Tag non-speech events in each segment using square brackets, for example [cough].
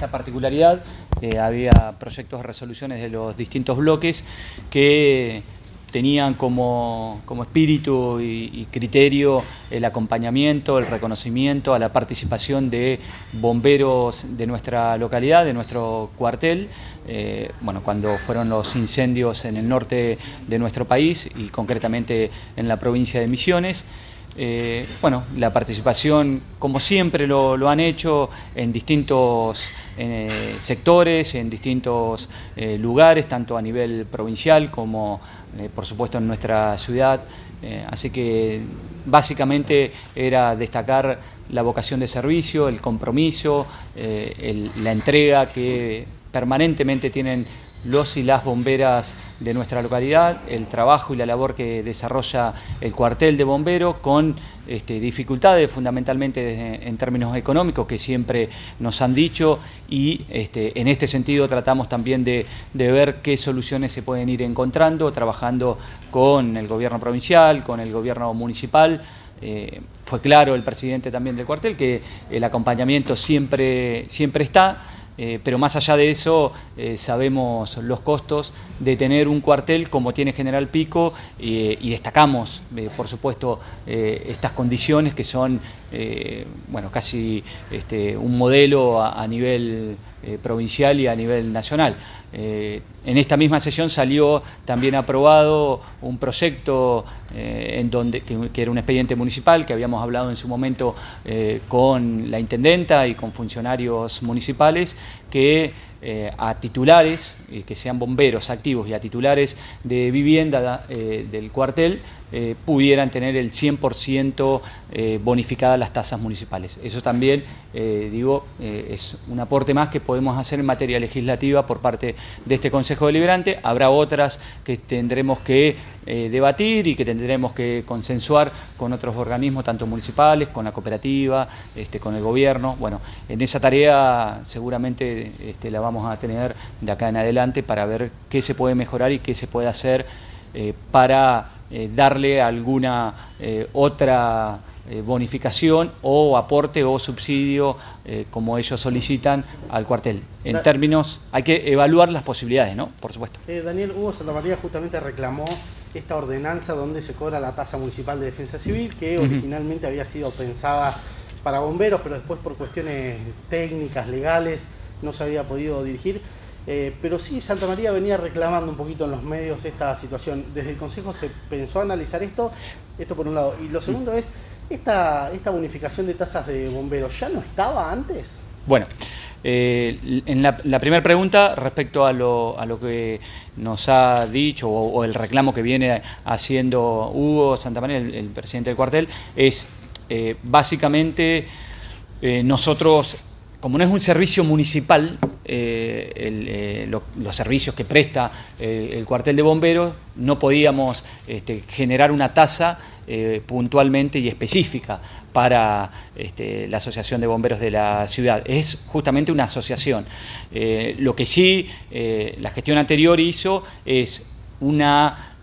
esta particularidad, eh, había proyectos de resoluciones de los distintos bloques que tenían como, espíritu y, criterio el acompañamiento, el reconocimiento a la participación de bomberos de nuestra localidad, de nuestro cuartel, eh, bueno, cuando fueron los incendios en el norte de nuestro país y concretamente en la provincia de Misiones. Eh, bueno, la participación, como siempre lo, han hecho, en distintos eh, sectores, en distintos eh, lugares, tanto a nivel provincial como, por supuesto, en nuestra ciudad. así que básicamente era destacar la vocación de servicio, el compromiso, la entrega que permanentemente tienen los y las bomberas de nuestra localidad, el trabajo y la labor que desarrolla el cuartel de bomberos con este, dificultades fundamentalmente en términos económicos que siempre nos han dicho y este, en este sentido tratamos también de, ver qué soluciones se pueden ir encontrando, trabajando con el gobierno provincial, con el gobierno municipal. Eh, fue claro el presidente también del cuartel que el acompañamiento siempre, siempre está. Eh, pero más allá de eso, eh, sabemos los costos de tener un cuartel como tiene General Pico y destacamos, eh, por supuesto, estas condiciones que son bueno, casi este, un modelo a nivel provincial y a nivel nacional. Eh, en esta misma sesión salió también aprobado un proyecto eh, en donde, que, era un expediente municipal que habíamos hablado en su momento eh, con la intendenta y con funcionarios municipales que a titulares, que sean bomberos activos y a titulares de vivienda del cuartel, eh, pudieran tener el 100% eh, bonificadas las tasas municipales. Eso también, eh, digo, es un aporte más que podemos hacer en materia legislativa por parte de este Consejo Deliberante. Habrá otras que tendremos que debatir y que tendremos que consensuar con otros organismos, tanto municipales, con la cooperativa, este, con el gobierno. Bueno, en esa tarea seguramente este, la vamos a tener de acá en adelante para ver qué se puede mejorar y qué se puede hacer para eh, darle alguna eh, otra eh, bonificación o aporte o subsidio como ellos solicitan al cuartel. En términos, hay que evaluar las posibilidades, ¿no? Por supuesto. Daniel Hugo Santa María justamente reclamó esta ordenanza donde se cobra la tasa municipal de defensa civil, que originalmente había sido pensada para bomberos, pero después por cuestiones técnicas, legales, no se había podido dirigir. Eh, pero sí, Santa María venía reclamando un poquito en los medios esta situación. Desde el Consejo se pensó analizar esto, esto por un lado. Y lo segundo es, ¿esta, esta bonificación de tasas de bomberos ya no estaba antes? Bueno, eh, en la, primera pregunta, respecto a lo, a lo, que nos ha dicho o, el reclamo que viene haciendo Hugo Santa María, el, presidente del cuartel, es eh, básicamente nosotros como no es un servicio municipal, eh, eh, los servicios que presta eh, el cuartel de bomberos, no podíamos este, generar una tasa puntualmente y específica para este, la Asociación de Bomberos de la ciudad. Es justamente una asociación. lo que sí la gestión anterior hizo es una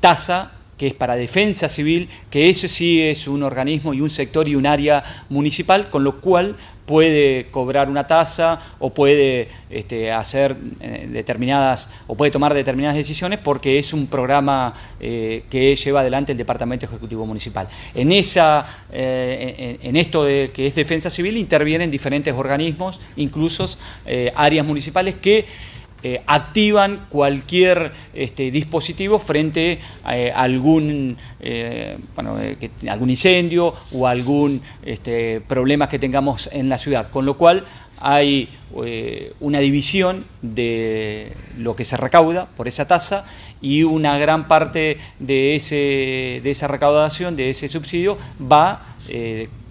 tasa que es para defensa civil, que eso sí es un organismo y un sector y un área municipal, con lo cual puede cobrar una tasa o puede este, hacer eh, determinadas o puede tomar determinadas decisiones porque es un programa eh, que lleva adelante el Departamento Ejecutivo Municipal. En, esa, eh, esto de, que es defensa civil intervienen diferentes organismos, incluso áreas municipales que eh, activan cualquier este, dispositivo frente a eh, algún, eh, algún incendio o algún este, problema que tengamos en la ciudad. Con lo cual hay una división de lo que se recauda por esa tasa y una gran parte de, ese, de esa recaudación, de ese subsidio, va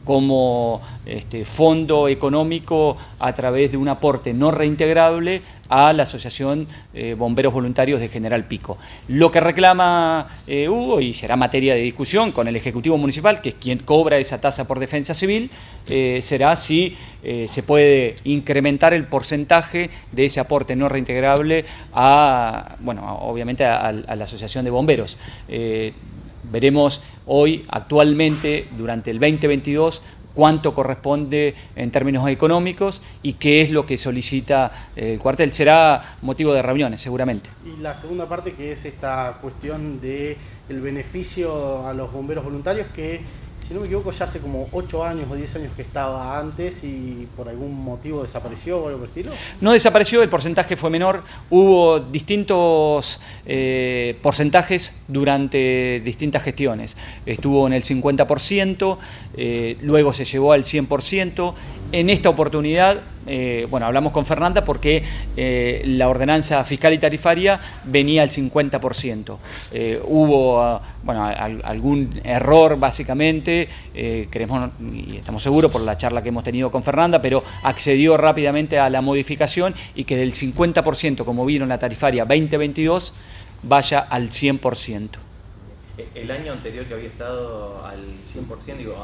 como este, fondo económico a través de un aporte no reintegrable a la Asociación eh, Bomberos Voluntarios de General Pico. Lo que reclama eh, Hugo, y será materia de discusión con el Ejecutivo Municipal, que es quien cobra esa tasa por defensa civil, eh, será si se puede incrementar el porcentaje de ese aporte no reintegrable a, bueno, obviamente a la Asociación de Bomberos. Veremos hoy, actualmente, durante el 2022, cuánto corresponde en términos económicos y qué es lo que solicita el cuartel. Será motivo de reuniones, seguramente. Y la segunda parte que es esta cuestión de el beneficio a los bomberos voluntarios que si no me equivoco, ya hace como 8 años o 10 años que estaba antes y por algún motivo desapareció o algo por estilo. No desapareció, el porcentaje fue menor. Hubo distintos eh, porcentajes durante distintas gestiones. Estuvo en el 50%, eh, luego se llevó al 100%. En esta oportunidad eh, bueno, hablamos con Fernanda porque eh, la ordenanza fiscal y tarifaria venía al 50%. Eh, hubo, ah, bueno, algún error básicamente, creemos y estamos seguros por la charla que hemos tenido con Fernanda, pero accedió rápidamente a la modificación y que del 50%, como vieron la tarifaria 2022, vaya al 100%. El año anterior que había estado al 100%, digo,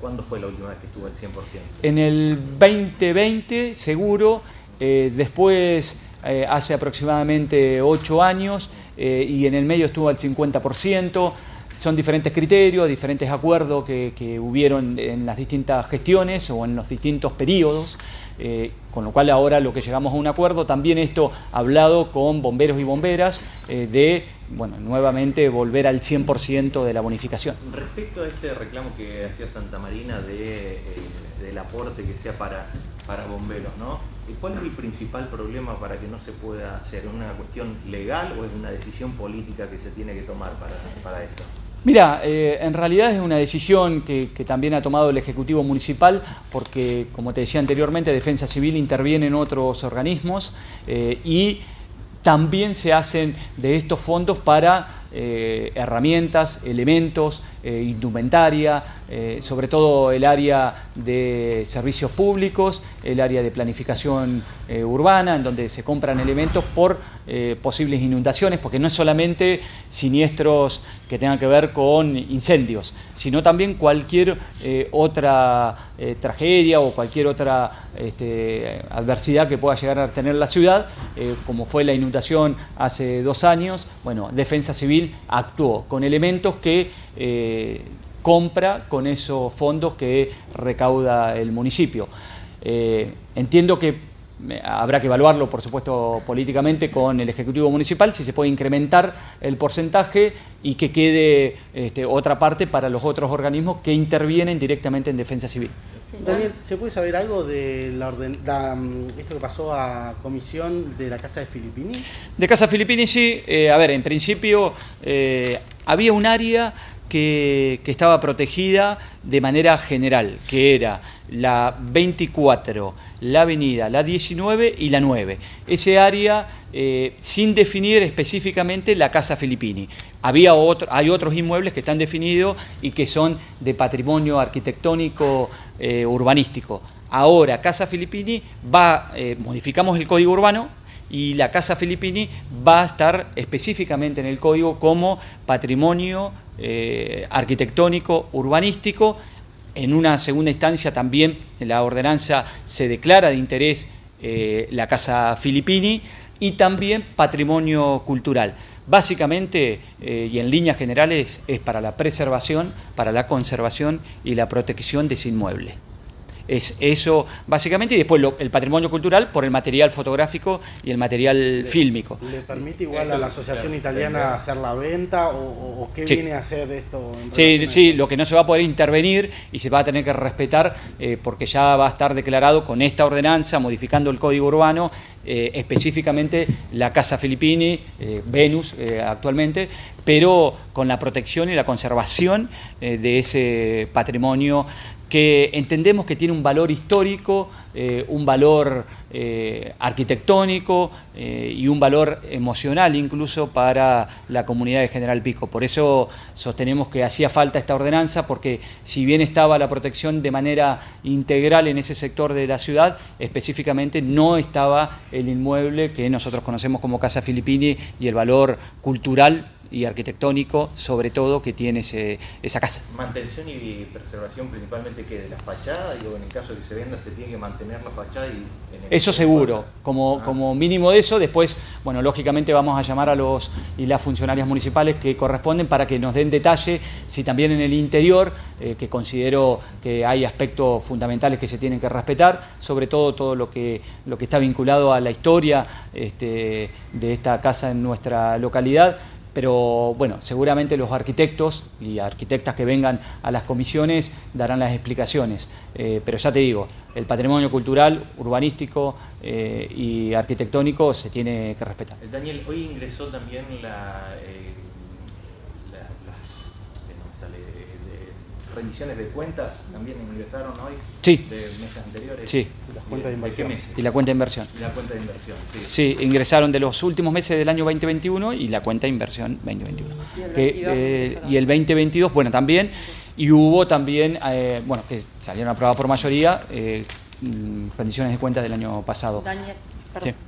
¿Cuándo fue la última vez que estuvo al 100%? En el 2020, seguro. Eh, después, eh, hace aproximadamente 8 años, eh, y en el medio estuvo al 50%. Son diferentes criterios, diferentes acuerdos que, que hubieron en las distintas gestiones o en los distintos periodos. Eh, con lo cual ahora lo que llegamos a un acuerdo, también esto hablado con bomberos y bomberas, eh, de, bueno, nuevamente volver al 100% de la bonificación. Respecto a este reclamo que hacía Santa Marina de, eh, del aporte que sea para, para bomberos, ¿no? ¿Cuál es el principal problema para que no se pueda hacer? ¿Una cuestión legal o es una decisión política que se tiene que tomar para, para eso? Mira, eh, en realidad es una decisión que, también ha tomado el Ejecutivo Municipal porque, como te decía anteriormente, Defensa Civil interviene en otros organismos eh, y también se hacen de estos fondos para eh, herramientas, elementos, eh, indumentaria, eh, sobre todo el área de servicios públicos, el área de planificación urbana, en donde se compran elementos por posibles inundaciones, porque no es solamente siniestros que tengan que ver con incendios, sino también cualquier otra tragedia o cualquier otra este, adversidad que pueda llegar a tener la ciudad, como fue la inundación hace dos años. Bueno, Defensa Civil actuó con elementos que eh, compra con esos fondos que recauda el municipio. Eh, entiendo que eh, habrá que evaluarlo, por supuesto, políticamente con el Ejecutivo Municipal, si se puede incrementar el porcentaje y que quede este, otra parte para los otros organismos que intervienen directamente en defensa civil. Daniel, ¿se puede saber algo de la orden, mm, esto que pasó a comisión de la Casa de Filippini? De Casa Filippini sí, a ver, en principio había un área que, estaba protegida de manera general, que era la 24, la avenida, la 19 y la 9. Ese área eh, sin definir específicamente la Casa Filippini. Había otro, hay otros inmuebles que están definidos y que son de patrimonio arquitectónico eh, urbanístico. Ahora, Casa Filippini va, eh, modificamos el código urbano, y la Casa Filippini va a estar específicamente en el código como patrimonio eh, arquitectónico urbanístico. En una segunda instancia también en la ordenanza se declara de interés eh, la Casa Filippini y también patrimonio cultural. Básicamente eh, y en líneas generales es para la preservación, para la conservación y la protección de ese inmueble es eso básicamente, y después el patrimonio cultural por el material fotográfico y el material fílmico. ¿Le permite igual a la Asociación Italiana hacer la venta o, qué viene a hacer esto? sí, sí, lo que no se va a poder intervenir y se va a tener que respetar eh, porque ya va a estar declarado con esta ordenanza, modificando el código urbano, eh, específicamente la Casa Filippini, eh, Venus actualmente, pero con la protección y la conservación de ese patrimonio que entendemos que tiene un valor histórico, eh, un valor eh, arquitectónico eh, y un valor emocional incluso para la comunidad de General Pico. Por eso sostenemos que hacía falta esta ordenanza, porque si bien estaba la protección de manera integral en ese sector de la ciudad, específicamente no estaba el inmueble que nosotros conocemos como Casa Filippini y el valor cultural y arquitectónico, sobre todo, que tiene esa casa. Mantención y preservación principalmente que de la fachada, digo, en el caso de que se venda se tiene que mantener la fachada y... eso seguro, como, ah. como mínimo de eso, después, bueno, lógicamente vamos a llamar a los y las funcionarias municipales que corresponden para que nos den detalle si también en el interior, eh, que considero que hay aspectos fundamentales que se tienen que respetar, sobre todo todo lo que, lo que está vinculado a la historia este, de esta casa en nuestra localidad, pero bueno, seguramente los arquitectos y arquitectas que vengan a las comisiones darán las explicaciones. Eh, pero ya te digo, el patrimonio cultural, urbanístico eh, y arquitectónico se tiene que respetar. Daniel, hoy ingresó también la, rendiciones de cuentas también ingresaron hoy sí. de meses anteriores. Sí. Y las cuentas de inversión. Y la cuenta de inversión. Y la cuenta de inversión, sí. Sí, ingresaron de los últimos meses del año 2021 y la cuenta de inversión 2021. Y el, que, eh, y el 2022, bueno, también. Y hubo también, eh, bueno, que salieron aprobadas por mayoría, eh, mm, rendiciones de cuentas del año pasado. Daniel.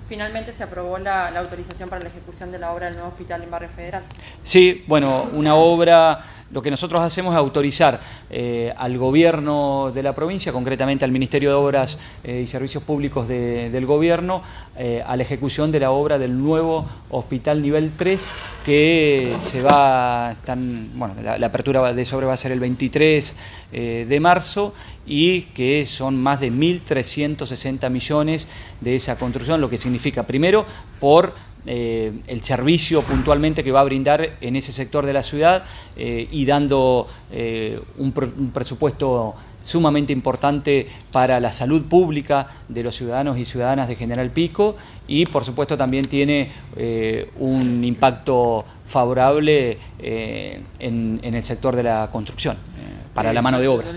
Finalmente se aprobó la, la, autorización para la ejecución de la obra del nuevo hospital en Barrio Federal. Sí, bueno, una obra lo que nosotros hacemos es autorizar eh, al gobierno de la provincia, concretamente al Ministerio de Obras eh, y Servicios Públicos del gobierno, eh, a la ejecución de la obra del nuevo hospital nivel 3 que se va, bueno, la, apertura de esa obra va a ser el 23 de marzo y que son más de 1.360 millones de esa construcción, lo que significa primero por eh, el servicio puntualmente que va a brindar en ese sector de la ciudad eh, y dando eh, un, presupuesto sumamente importante para la salud pública de los ciudadanos y ciudadanas de General Pico y por supuesto también tiene un impacto favorable en, el sector de la construcción para la mano de obra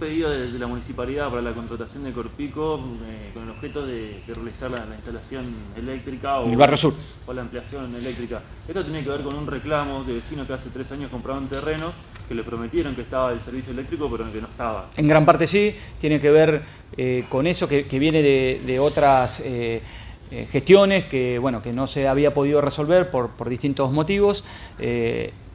pedido de, la municipalidad para la contratación de Corpico eh, con el objeto de, realizar la, instalación eléctrica o, el barrio sur. o la ampliación eléctrica. Esto tiene que ver con un reclamo de vecinos que hace tres años compraron terrenos que le prometieron que estaba el servicio eléctrico pero que no estaba. En gran parte sí, tiene que ver eh, con eso que, viene de, otras... Eh, gestiones que bueno que no se había podido resolver por, por distintos motivos.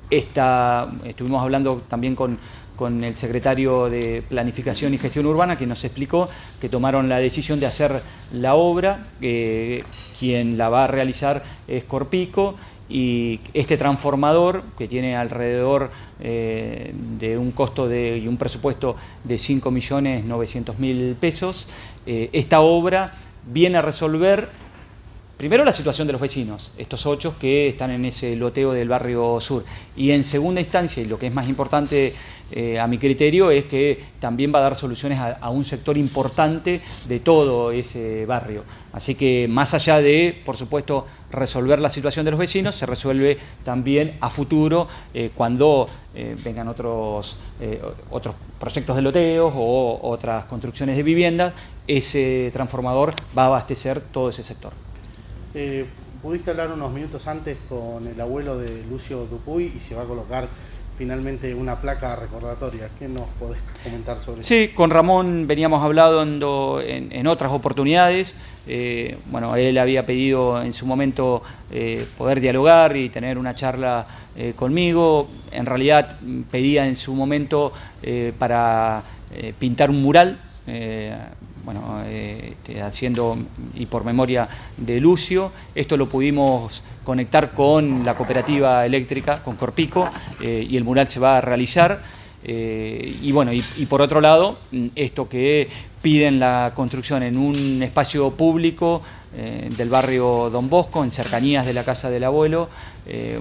esta, estuvimos hablando también con, con el secretario de Planificación y Gestión Urbana, que nos explicó que tomaron la decisión de hacer la obra, que quien la va a realizar es Corpico, y este transformador, que tiene alrededor eh, de un costo de, y un presupuesto de 5.900.000 pesos, eh, esta obra viene a resolver Primero la situación de los vecinos, estos ocho que están en ese loteo del barrio sur. Y en segunda instancia, y lo que es más importante eh, a mi criterio, es que también va a dar soluciones a, un sector importante de todo ese barrio. Así que más allá de, por supuesto, resolver la situación de los vecinos, se resuelve también a futuro eh, cuando eh, vengan otros, otros proyectos de loteos o otras construcciones de viviendas, ese transformador va a abastecer todo ese sector. Eh, pudiste hablar unos minutos antes con el abuelo de Lucio Dupuy y se va a colocar finalmente una placa recordatoria. ¿Qué nos podés comentar sobre eso? Sí, con Ramón veníamos hablando en, otras oportunidades. Eh, bueno, él había pedido en su momento eh, poder dialogar y tener una charla conmigo. En realidad pedía en su momento para pintar un mural bueno, eh, este, haciendo y por memoria de Lucio. Esto lo pudimos conectar con la cooperativa eléctrica, con Corpico, eh, y el mural se va a realizar. Eh, y bueno, y, por otro lado, esto que piden la construcción en un espacio público del barrio Don Bosco, en cercanías de la casa del abuelo,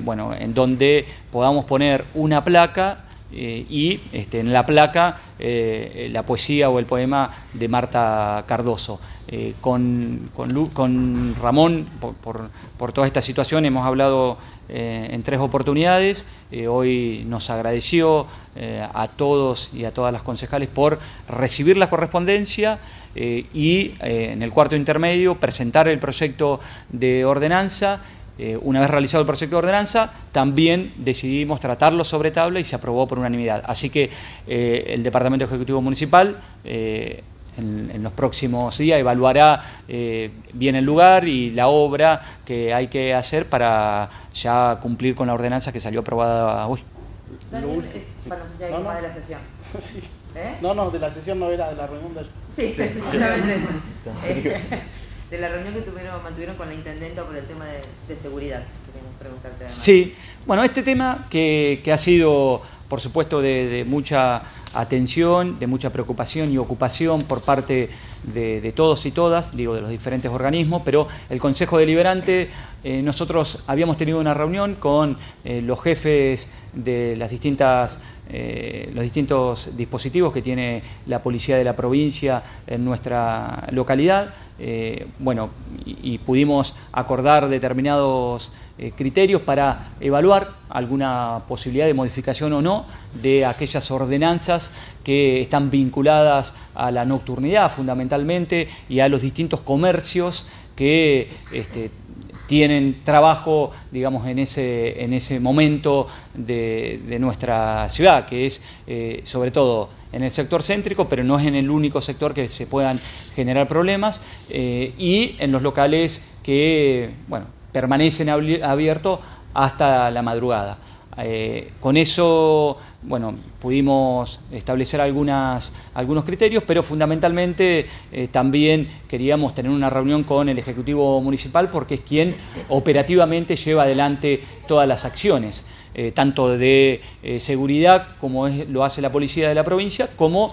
bueno, en donde podamos poner una placa eh, y este, en la placa eh, la poesía o el poema de Marta Cardoso. Eh, con, con, Ramón, por, toda esta situación, hemos hablado en tres oportunidades. hoy nos agradeció a todos y a todas las concejales por recibir la correspondencia y en el cuarto intermedio presentar el proyecto de ordenanza eh, una vez realizado el proyecto de ordenanza, también decidimos tratarlo sobre tabla y se aprobó por unanimidad. Así que eh, el Departamento Ejecutivo Municipal, eh, en, los próximos días evaluará eh, bien el lugar y la obra que hay que hacer para ya cumplir con la ordenanza que salió aprobada hoy. Daniel, eh, bueno, no sé si hay no, de la sesión. [laughs] Sí. ¿Eh? No, no, de la sesión no era de la reunión del... Sí, sí, [laughs] justamente [laughs] eh, de la reunión que tuvieron, mantuvieron con la intendenta por el tema de, de seguridad. Queríamos preguntarte además. Sí, bueno, este tema que, que ha sido, por supuesto, de, mucha atención, de mucha preocupación y ocupación por parte de, todos y todas, digo, de los diferentes organismos, pero el Consejo Deliberante, eh, nosotros habíamos tenido una reunión con eh, los jefes de las distintas eh, los distintos dispositivos que tiene la policía de la provincia en nuestra localidad. bueno, y, pudimos acordar determinados criterios para evaluar alguna posibilidad de modificación o no de aquellas ordenanzas que están vinculadas a la nocturnidad fundamentalmente y a los distintos comercios que este, tienen trabajo, digamos, en ese, en ese momento de, nuestra ciudad, que es eh, sobre todo en el sector céntrico, pero no es en el único sector que se puedan generar problemas, eh, y en los locales que, bueno, permanecen abiertos hasta la madrugada. Eh, con eso, bueno, pudimos establecer algunos criterios, pero fundamentalmente eh, también queríamos tener una reunión con el Ejecutivo Municipal porque es quien operativamente lleva adelante todas las acciones. Eh, tanto de seguridad como lo hace la policía de la provincia, como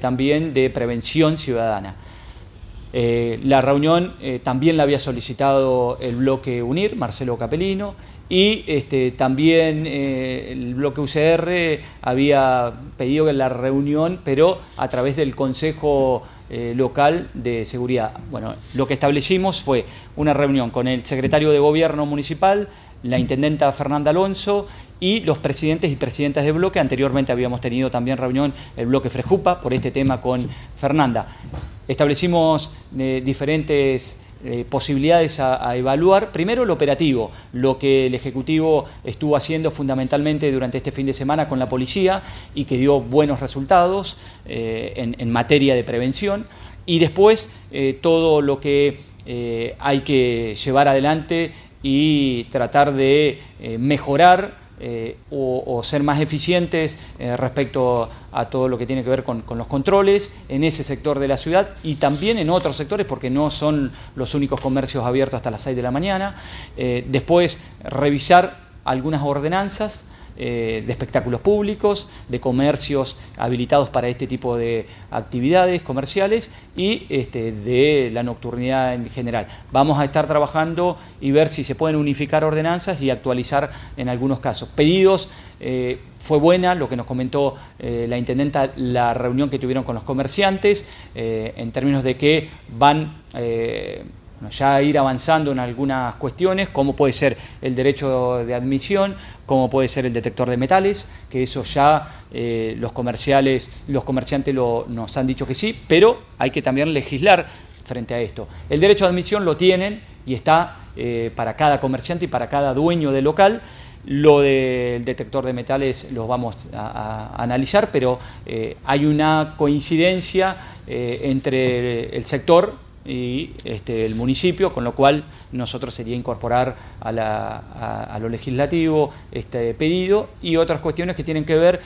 también de prevención ciudadana. La reunión también la había solicitado el bloque UNIR, Marcelo Capelino, y este, también eh, el bloque UCR había pedido la reunión, pero a través del Consejo eh, Local de Seguridad. Bueno, lo que establecimos fue una reunión con el secretario de Gobierno Municipal, la intendenta Fernanda Alonso y los presidentes y presidentas de bloque. Anteriormente habíamos tenido también reunión el bloque Frejupa por este tema con Fernanda. Establecimos eh, diferentes eh, posibilidades a, evaluar. Primero, lo operativo, lo que el Ejecutivo estuvo haciendo fundamentalmente durante este fin de semana con la policía y que dio buenos resultados eh, en, materia de prevención. Y después, todo lo que hay que llevar adelante y tratar de mejorar eh, o, ser más eficientes eh, respecto a todo lo que tiene que ver con, los controles en ese sector de la ciudad y también en otros sectores porque no son los únicos comercios abiertos hasta las 6 de la mañana. Eh, después revisar algunas ordenanzas eh, de espectáculos públicos, de comercios habilitados para este tipo de actividades comerciales y este, de la nocturnidad en general. Vamos a estar trabajando y ver si se pueden unificar ordenanzas y actualizar en algunos casos. Pedidos, eh, fue buena lo que nos comentó eh, la intendenta, la reunión que tuvieron con los comerciantes, en términos de que van ya ir avanzando en algunas cuestiones, como puede ser el derecho de admisión, como puede ser el detector de metales, que eso ya eh, los comerciales, los comerciantes nos han dicho que sí, pero hay que también legislar frente a esto. El derecho de admisión lo tienen y está eh, para cada comerciante y para cada dueño de local. Lo del detector de metales lo vamos a, analizar, pero eh, hay una coincidencia entre el sector y este, el municipio, con lo cual nosotros sería incorporar a, lo legislativo este pedido y otras cuestiones que tienen que ver,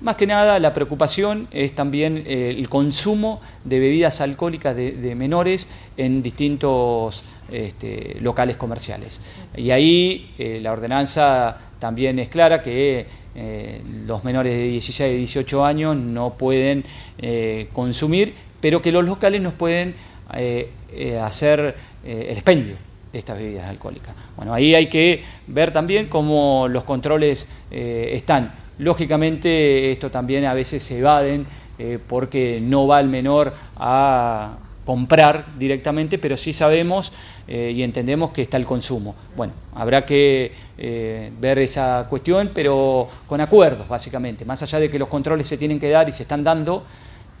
más que nada la preocupación es también eh, el consumo de bebidas alcohólicas de, menores en distintos este, locales comerciales. Y ahí eh, la ordenanza también es clara que eh, los menores de 16 y 18 años no pueden consumir, pero que los locales nos pueden eh, eh, hacer eh, el expendio de estas bebidas alcohólicas. Bueno, ahí hay que ver también cómo los controles están. Lógicamente esto también a veces se evaden porque no va el menor a comprar directamente, pero sí sabemos y entendemos que está el consumo. Bueno, habrá que ver esa cuestión, pero con acuerdos, básicamente. Más allá de que los controles se tienen que dar y se están dando,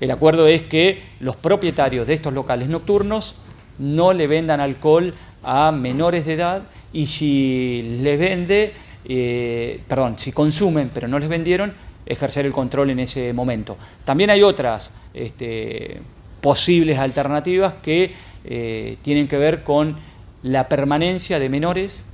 el acuerdo es que los propietarios de estos locales nocturnos no le vendan alcohol a menores de edad y si les vende, eh, perdón, si consumen pero no les vendieron, ejercer el control en ese momento. También hay otras este, posibles alternativas que eh, tienen que ver con la permanencia de menores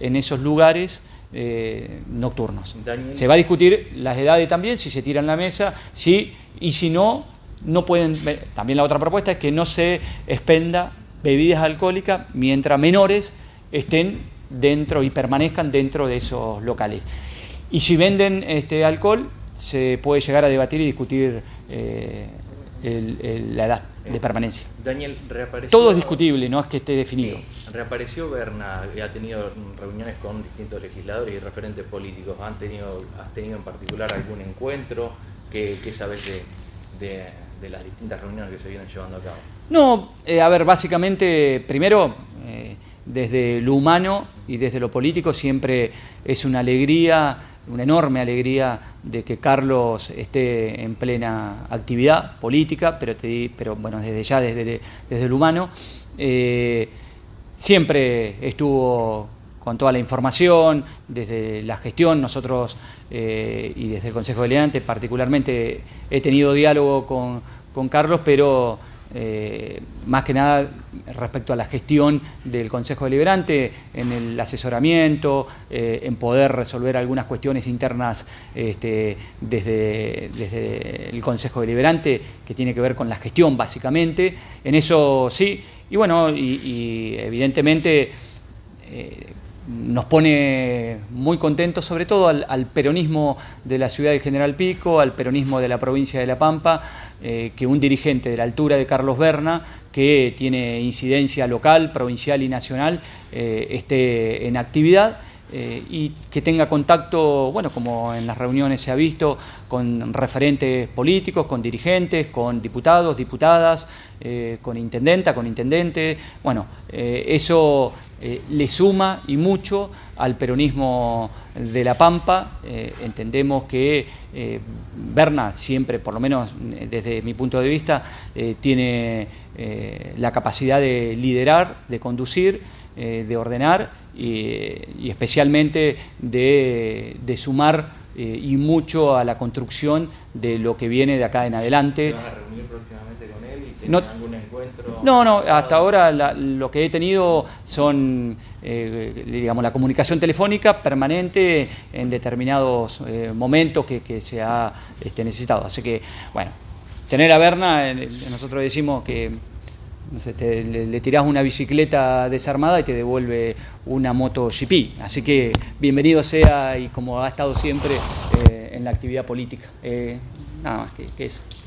en esos lugares eh, nocturnos. Daniel. Se va a discutir las edades también, si se tira en la mesa, sí, y si no, no pueden. También la otra propuesta es que no se expenda bebidas alcohólicas mientras menores estén dentro y permanezcan dentro de esos locales. Y si venden este alcohol, se puede llegar a debatir y discutir eh, el- el- la edad de permanencia. Daniel, reapareció. Todo es discutible, no es que esté definido. Reapareció Berna, ha tenido reuniones con distintos legisladores y referentes políticos. ¿Han tenido, ¿Has tenido en particular algún encuentro? ¿Qué, qué sabes de, las distintas reuniones que se vienen llevando a cabo? No, eh, a ver, básicamente, primero, eh, desde lo humano y desde lo político siempre es una alegría, una enorme alegría de que Carlos esté en plena actividad política, pero, te pero bueno, desde ya, desde, desde lo humano. Eh, siempre estuvo con toda la información, desde la gestión, nosotros eh, y desde el Consejo Deliberante particularmente he tenido diálogo con, con Carlos, pero eh, más que nada respecto a la gestión del Consejo Deliberante, en el asesoramiento, eh, en poder resolver algunas cuestiones internas este, desde, desde el Consejo Deliberante, que tiene que ver con la gestión básicamente. En eso sí, y bueno, y, evidentemente nos pone muy contentos, sobre todo al, peronismo de la ciudad del General Pico, al peronismo de la provincia de La Pampa, eh, que un dirigente de la altura de Carlos Berna, que tiene incidencia local, provincial y nacional, eh, esté en actividad. eh, y que tenga contacto, bueno, como en las reuniones se ha visto, con referentes políticos, con dirigentes, con diputados, diputadas, con intendenta, con intendente. Bueno, eso eh, le suma y mucho al peronismo de La Pampa. Eh, entendemos que eh, Berna siempre, por lo menos desde mi punto de vista, tiene la capacidad de liderar, de conducir, de ordenar y, y especialmente de, de sumar y mucho a la construcción de lo que viene de acá en ¿Se adelante. van a reunir próximamente con él y No- No, no, hasta ahora lo que he tenido son, eh, digamos, la comunicación telefónica permanente en determinados eh, momentos que, se ha este, necesitado. Así que, bueno, tener a Berna, nosotros decimos que le, le tirás una bicicleta desarmada y te devuelve una moto GP. Así que bienvenido sea y como ha estado siempre eh, en la actividad política. Nada más que eso.